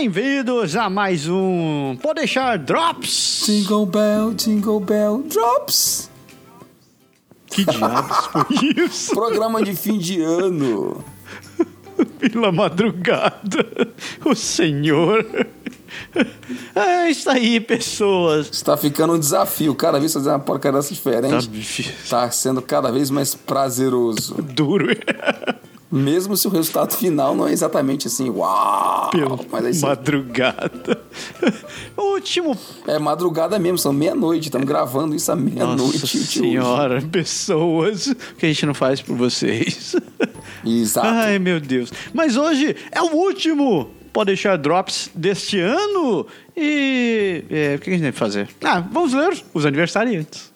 Bem-vindos a mais um Pode deixar Drops. Jingle Bell, Jingle Bell, Drops. Que diabos foi isso? Programa de fim de ano. Pela madrugada, o senhor. Ah, está aí, pessoas. Está ficando um desafio. Cada vez fazer uma porcaria dessa diferente. difícil. Tá sendo cada vez mais prazeroso. duro. Mesmo se o resultado final não é exatamente assim, uau! Pela Mas aí sim, madrugada. O último. é madrugada mesmo, são meia-noite. Estamos gravando isso à meia-noite. Nossa de hoje. senhora, pessoas. O que a gente não faz por vocês. Exato. Ai, meu Deus. Mas hoje é o último Pode deixar drops deste ano. E é, o que a gente deve fazer? Ah, vamos ler os aniversariantes.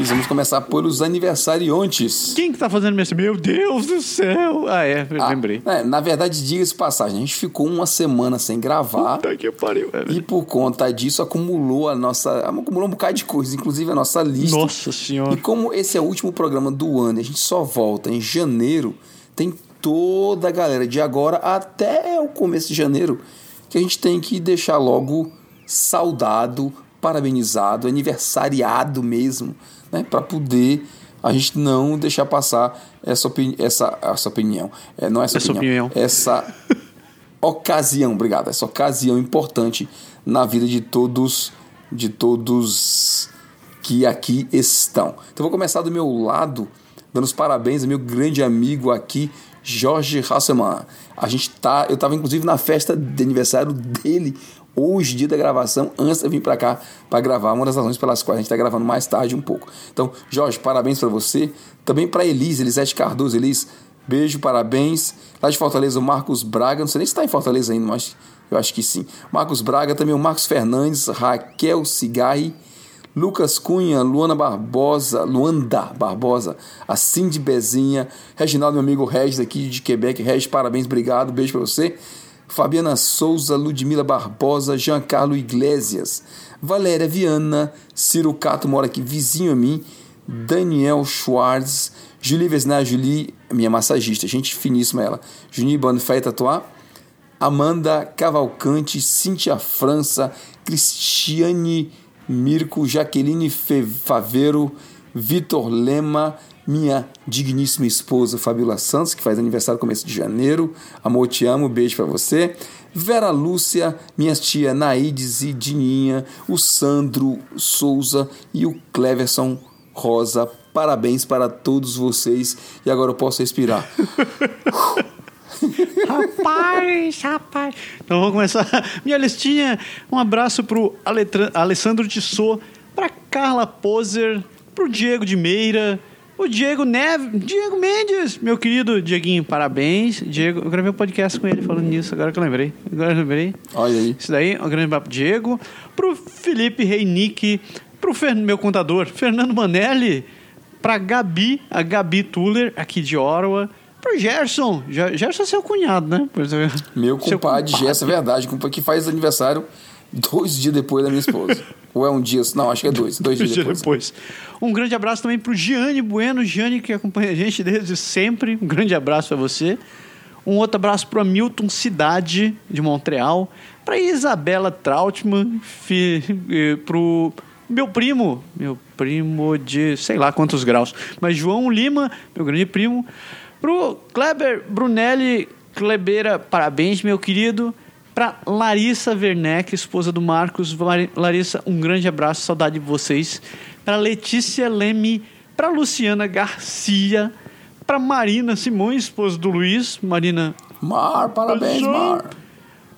E vamos começar pelos aniversariantes. Quem que tá fazendo esse? Meu Deus do céu! Ah, é, Ah, lembrei. é, na verdade, diga-se passagem, a gente ficou uma semana sem gravar. Puta que pariu, velho. E por conta disso acumulou a nossa. acumulou um bocado de coisa, inclusive a nossa lista. Nossa E senhora. como esse é o último programa do ano e a gente só volta em janeiro, tem toda a galera de agora até o começo de janeiro que a gente tem que deixar logo saudado, parabenizado, aniversariado mesmo, né? Para poder a gente não deixar passar essa, opini essa, essa opinião. É, não essa, Essa opinião. opinião. Essa ocasião, obrigado. Essa ocasião importante na vida de todos, de todos que aqui estão. Então vou começar do meu lado, dando os parabéns ao meu grande amigo aqui, Jorge Hasselmann. A gente tá, eu estava inclusive na festa de aniversário dele hoje, dia da gravação, antes de vir para cá para gravar, uma das razões pelas quais a gente está gravando mais tarde um pouco. Então, Jorge, parabéns para você. Também para Elise, Elisete Cardoso, Elis, beijo, parabéns. Lá de Fortaleza, o Marcos Braga, não sei nem se está em Fortaleza ainda, mas eu acho que sim. Marcos Braga, também o Marcos Fernandes, Raquel Cigarri, Lucas Cunha, Luana Barbosa, Luanda Barbosa, a Cindy Bezinha, Reginaldo, meu amigo Regis aqui de Quebec. Regis, parabéns, obrigado, beijo para você. Fabiana Souza, Ludmila Barbosa, Giancarlo Iglesias, Valéria Viana, Ciro Cato mora aqui vizinho a mim, Daniel Schwartz, Julie Vesnar, Julie, minha massagista, gente finíssima ela, Juninho Bonifay Tatuá, Amanda Cavalcante, Cíntia França, Cristiane Mirko, Jaqueline Faveiro, Vitor Lema, minha digníssima esposa Fabiola Santos, que faz aniversário no começo de janeiro. Amor, te amo, beijo pra você. Vera Lúcia, minha tia Naides e Dininha, o Sandro Souza e o Cleverson Rosa. Parabéns para todos vocês. E agora eu posso respirar. Rapaz, rapaz. Então vamos começar minha listinha. Um abraço pro Aletra- Alessandro Tissot, pra Carla Poser, pro Diego de Meira, o Diego Neve, Diego Mendes, meu querido Dieguinho, parabéns. Diego, eu gravei um podcast com ele falando nisso, agora que eu lembrei. Agora eu lembrei. Olha aí. Isso daí, um grande abraço pro Diego, pro Felipe Reinick, pro Fer- meu contador, Fernando Manelli, pra Gabi, a Gabi Tuller, aqui de Orwa, pro Gerson, Ge- Gerson é seu cunhado, né? Meu compadre, Gerson, é verdade, compadre, que faz aniversário dois dias depois da minha esposa. Ou é um dia, não, acho que é dois, dois dias Dia depois. depois. Um grande abraço também pro Gianni Bueno, Gianni que acompanha a gente desde sempre. Um grande abraço para você. Um outro abraço pro Hamilton Cidade, de Montreal. Pra Isabela Trautmann, fi, pro meu primo, meu primo de sei lá quantos graus, mas João Lima, meu grande primo. Pro Kleber Brunelli Klebeira, parabéns, meu querido. Pra Larissa Werneck, esposa do Marcos. Larissa, um grande abraço, saudade de vocês. Pra Letícia Leme, pra Luciana Garcia, pra Marina Simões, esposa do Luiz. Marina, Mar, parabéns, Mar.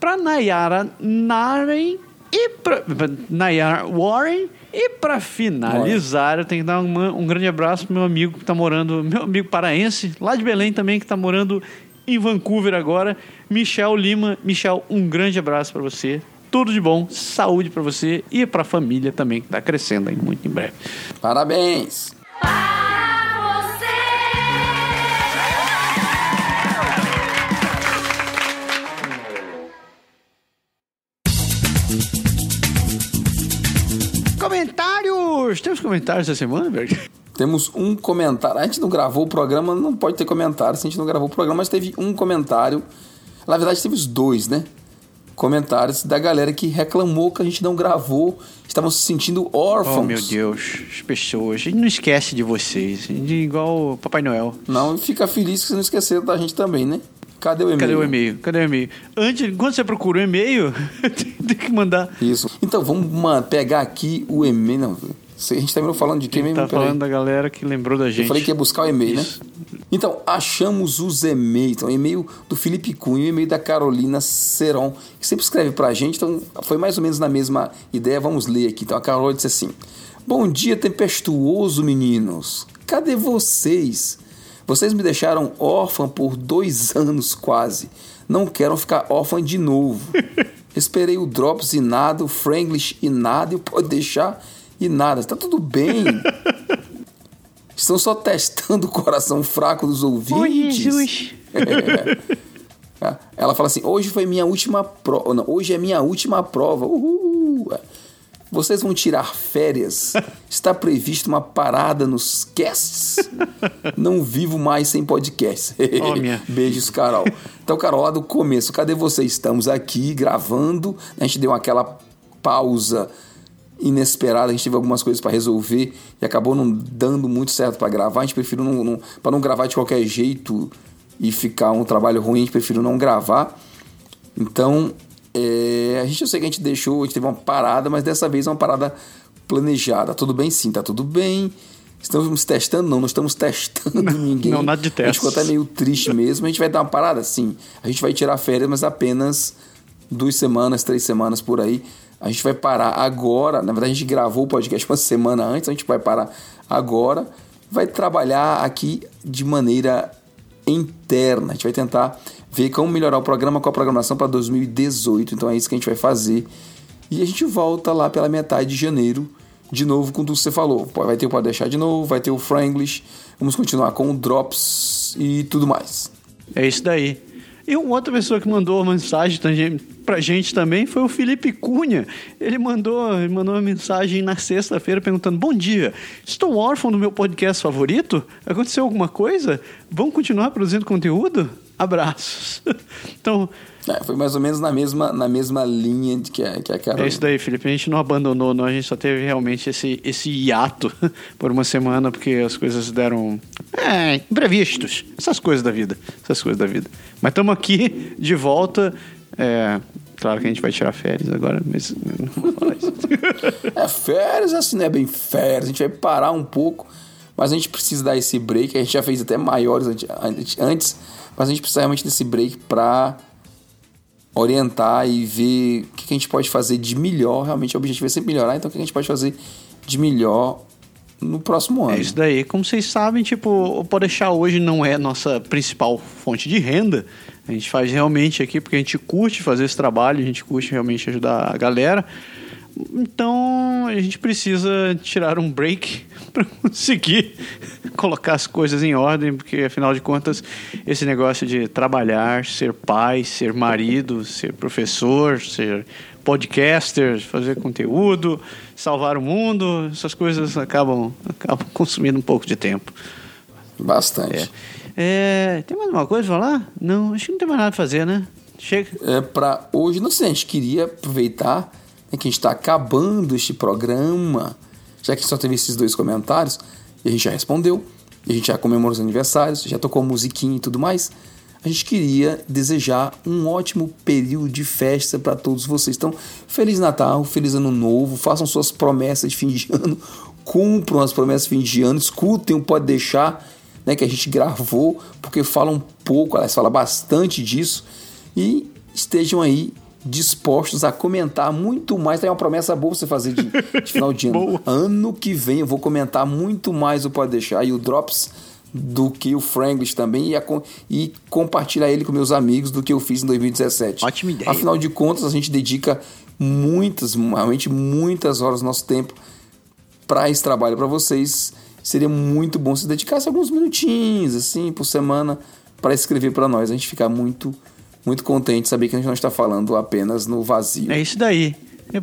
pra Nayara Naren e pra, Nayara Warren. E pra finalizar, eu tenho que dar um grande abraço pro meu amigo que tá morando, meu amigo paraense, lá de Belém também, que tá morando em Vancouver agora, Michel Lima. Michel, um grande abraço pra você. Tudo de bom, saúde pra você e pra família também, que tá crescendo aí muito em breve. Parabéns. Comentários! Essa semana, Berg? Temos um comentário. A gente não gravou o programa, não pode ter comentário. Se a gente não gravou o programa, mas teve um comentário. Na verdade, teve os dois, né? Comentários da galera que reclamou que a gente não gravou. Estavam se sentindo órfãos. Oh, meu Deus. As pessoas. A gente não esquece de vocês. Gente é igual o Papai Noel. Não, fica feliz que você não esqueceram da gente também, né? Cadê o e-mail? Cadê o e-mail? Cadê o e-mail? Antes, quando você procura o e-mail, tem que mandar. Isso. Então, vamos pegar aqui o e-mail. Não, a gente terminou falando de quem mesmo? Tá falando da galera que lembrou da gente. Eu falei que ia buscar o e-mail, Isso. né? Então, achamos os e-mails. Então, e-mail do Felipe Cunha e e-mail da Carolina Seron, que sempre escreve pra gente. Então, foi mais ou menos na mesma ideia. Vamos ler aqui. Então, a Carol disse assim: Bom dia, tempestuoso, meninos. Cadê vocês? Vocês me deixaram órfã por dois anos quase. Não quero ficar órfã de novo. Esperei o Drops e nada, o Franglish e nada, e o Pode Deixar e nada. Tá tudo bem. Estão só testando o coração fraco dos ouvintes. Oi, Jesus. É. Ela fala assim: hoje foi minha última prova. Não, hoje é minha última prova. Uhul. Vocês vão tirar férias? Está previsto uma parada nos casts? Não vivo mais sem podcast. Minha. Beijos, Carol. Então, Carol, lá do começo, cadê você? Estamos aqui gravando. A gente deu aquela pausa inesperada, a gente teve algumas coisas para resolver e acabou não dando muito certo para gravar. A gente preferiu não, não para não gravar de qualquer jeito e ficar um trabalho ruim, a gente preferiu não gravar. Então, é, a gente eu sei que a gente deixou, a gente teve uma parada, mas dessa vez é uma parada planejada. Tudo bem? Sim, tá tudo bem. Estamos testando? Não, não estamos testando ninguém. não, nada de A gente teste. ficou até meio triste mesmo. A gente vai dar uma parada? Sim. A gente vai tirar férias, mas apenas duas semanas, três semanas por aí. A gente vai parar agora. Na verdade, a gente gravou o podcast uma semana antes. A gente vai parar agora. Vai trabalhar aqui de maneira interna. A gente vai tentar ver como melhorar o programa com a programação para 2018. Então é isso que a gente vai fazer. E a gente volta lá pela metade de janeiro, de novo com tudo que você falou. Vai ter o Pode Deixar de novo, vai ter o Franglish. Vamos continuar com o Drops e tudo mais. É isso daí. E uma outra pessoa que mandou uma mensagem pra gente também foi o Felipe Cunha. Ele mandou, ele mandou uma mensagem na sexta-feira perguntando: Bom dia, estou órfão do meu podcast favorito? Aconteceu alguma coisa? Vão continuar produzindo conteúdo? Abraços. então, É, foi mais ou menos na mesma, na mesma linha de que a, que a Carol. é isso daí, Felipe. A gente não abandonou, não. A gente só teve realmente esse, esse hiato por uma semana, porque as coisas deram. É, imprevistos. Essas coisas da vida. Essas coisas da vida. Mas estamos aqui de volta. É, claro que a gente vai tirar férias agora, mas não vou falar isso. É, férias assim, não é bem férias. A gente vai parar um pouco, mas a gente precisa dar esse break. A gente já fez até maiores ante- ante- antes, mas a gente precisa realmente desse break para orientar e ver o que a gente pode fazer de melhor. Realmente o objetivo é sempre melhorar, então o que a gente pode fazer de melhor no próximo ano. É isso daí. Como vocês sabem, tipo, o Pode Deixar hoje não é nossa principal fonte de renda. A gente faz realmente aqui porque a gente curte fazer esse trabalho, a gente curte realmente ajudar a galera. Então a gente precisa tirar um break para conseguir colocar as coisas em ordem, porque afinal de contas, esse negócio de trabalhar, ser pai, ser marido, ser professor, ser podcaster, fazer conteúdo, salvar o mundo, essas coisas acabam, acabam consumindo um pouco de tempo. Bastante. É, tem mais alguma coisa pra falar? Não, acho que não tem mais nada pra fazer, né? Chega. é, para hoje, não sei, a gente queria aproveitar né, que a gente está acabando este programa, já que só teve esses dois comentários, e a gente já respondeu, e a gente já comemorou os aniversários, já tocou musiquinha e tudo mais. A gente queria desejar um ótimo período de festa para todos vocês. Então, Feliz Natal, Feliz Ano Novo, façam suas promessas de fim de ano, cumpram as promessas de fim de ano, escutem o Pode Deixar, né, que a gente gravou, porque fala um pouco, aliás, fala bastante disso, e estejam aí dispostos a comentar muito mais. Tem uma promessa boa você fazer de, de final de ano. Ano que vem eu vou comentar muito mais o Pode Deixar e o Drops do que o Franglish também e, a e compartilhar ele com meus amigos do que eu fiz em 2017. Ótima ideia. Afinal de contas, a gente dedica muitas, realmente muitas horas do nosso tempo para esse trabalho para vocês. Seria muito bom se dedicasse alguns minutinhos assim por semana para escrever para nós. A gente fica muito muito contente de saber que a gente não está falando apenas no vazio. É isso daí.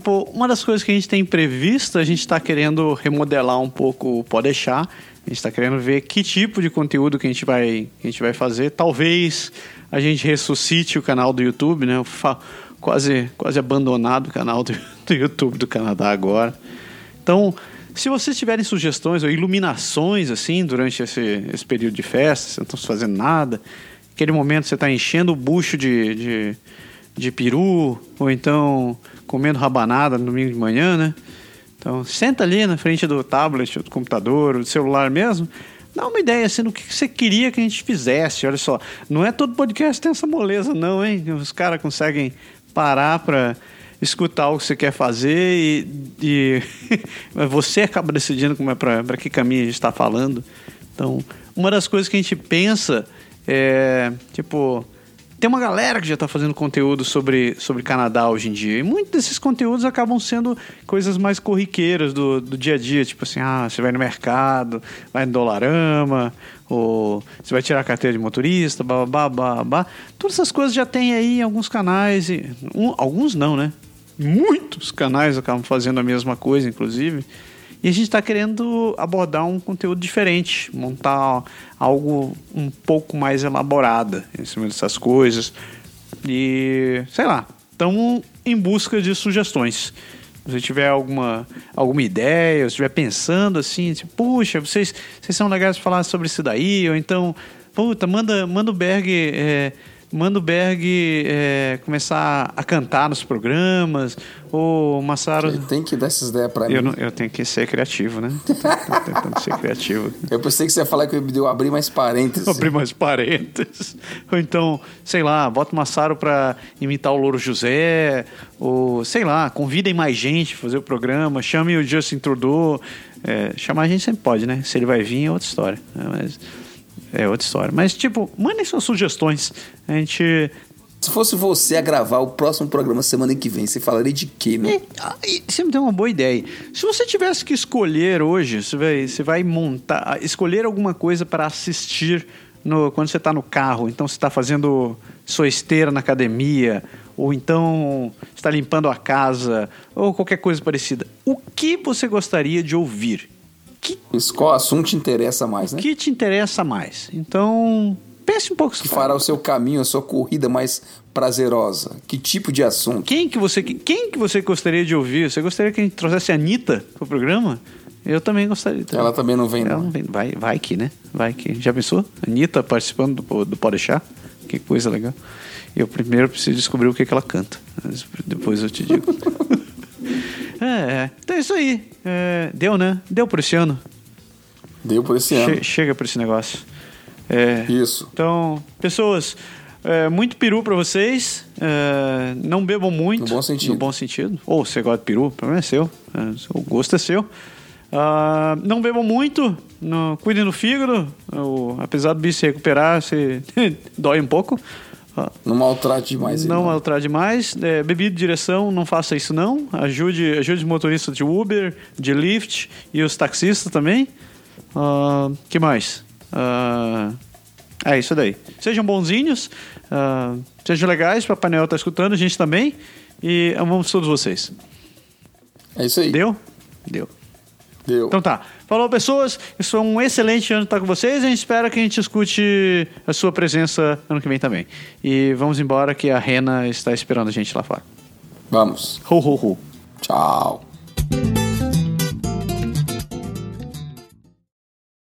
Pô, uma das coisas que a gente tem previsto, a gente está querendo remodelar um pouco o Pode Deixar. A gente está querendo ver que tipo de conteúdo que a gente vai, que a gente vai fazer. Talvez a gente ressuscite o canal do YouTube, né? Quase, quase abandonado o canal do, do YouTube do Canadá agora. Então, se vocês tiverem sugestões ou iluminações assim durante esse, esse período de festa, você não está fazendo nada, aquele momento você está enchendo o bucho de, de, de peru, ou então comendo rabanada no domingo de manhã, né? Então, senta ali na frente do tablet, do computador, do celular mesmo, dá uma ideia assim do que você queria que a gente fizesse. Olha só, não é todo podcast tem essa moleza, não, hein? Os caras conseguem parar para escutar o que você quer fazer e, e você acaba decidindo como é para que caminho a gente está falando. Então, uma das coisas que a gente pensa é, tipo, tem uma galera que já está fazendo conteúdo sobre, sobre Canadá hoje em dia. E muitos desses conteúdos acabam sendo coisas mais corriqueiras do, do dia a dia. Tipo assim, ah, você vai no mercado, vai no Dolarama, ou você vai tirar a carteira de motorista, babá, babá. Todas essas coisas já tem aí em alguns canais. E, um, alguns não, né? Muitos canais acabam fazendo a mesma coisa, inclusive. E a gente está querendo abordar um conteúdo diferente, montar algo um pouco mais elaborado em cima dessas coisas. E, sei lá, estamos em busca de sugestões. Se você tiver alguma, alguma ideia, se estiver pensando assim, tipo, puxa, vocês, vocês são legais para falar sobre isso daí, ou então, puta, manda, manda o Berg. É, manda o Berg é, começar a cantar nos programas, ou o Massaro... Ele tem que dar essas ideias pra mim. Eu, não- eu tenho que ser criativo, né? Tô, tô tentando ser criativo. Eu pensei que você ia falar que eu deu abrir mais parênteses. Abrir mais parênteses. Ou então, sei lá, bota o Massaro pra imitar o Louro José, ou sei lá, convidem mais gente pra fazer o programa, chame o Justin Trudeau. É, chamar a gente sempre pode, né? Se ele vai vir é outra história. né? Mas, é outra história. Mas, tipo, mandem suas sugestões. A gente Se fosse você a gravar o próximo programa semana que vem, você falaria de quê, né? E você me deu uma boa ideia. Se você tivesse que escolher hoje, você vai, você vai montar, escolher alguma coisa para assistir no, quando você está no carro. Então você está fazendo sua esteira na academia, ou então está limpando a casa, ou qualquer coisa parecida. O que você gostaria de ouvir? Que, Qual assunto te interessa mais, né? que te interessa mais? Então pense um pouco. Que fará o seu caminho, a sua corrida mais prazerosa? Que tipo de assunto? Quem que você quem que você gostaria de ouvir? Você gostaria que a gente trouxesse a Anitta pro programa? Eu também gostaria. Ela também não vem, Ela não. vem. Vai, vai que, né? Vai que. Já pensou? Anitta participando do, do Pode Deixar? Que coisa legal. Eu primeiro preciso descobrir o que, que ela canta. Depois eu te digo. é, é. Então é isso aí. É, deu, né? Deu por esse ano. Deu por esse ano. Che- chega por esse negócio. É, Isso. então, pessoas, é, muito peru pra vocês. É, não bebam muito. No bom sentido. No bom sentido. Ou você gosta de peru, o problema é seu. É, o gosto é seu. Ah, não bebam muito. no- cuidem do fígado. O- apesar do bicho se recuperar, se dói um pouco. Não maltrate demais ele. não não. maltrar demais. É, bebida de direção, não faça isso não. Ajude, ajude os motoristas de Uber, de Lyft e os taxistas também. Ah, que mais? Ah, é isso daí. Sejam bonzinhos, ah, sejam legais, Papai Noel tá escutando, a gente também. E amamos todos vocês. É isso aí. Deu? Deu. Deu. Então tá. Falou, pessoas. Isso foi um excelente ano estar com vocês. A gente espera que a gente escute a sua presença ano que vem também. E vamos embora que a Rena está esperando a gente lá fora. Vamos. Ho, ho, ho. Tchau.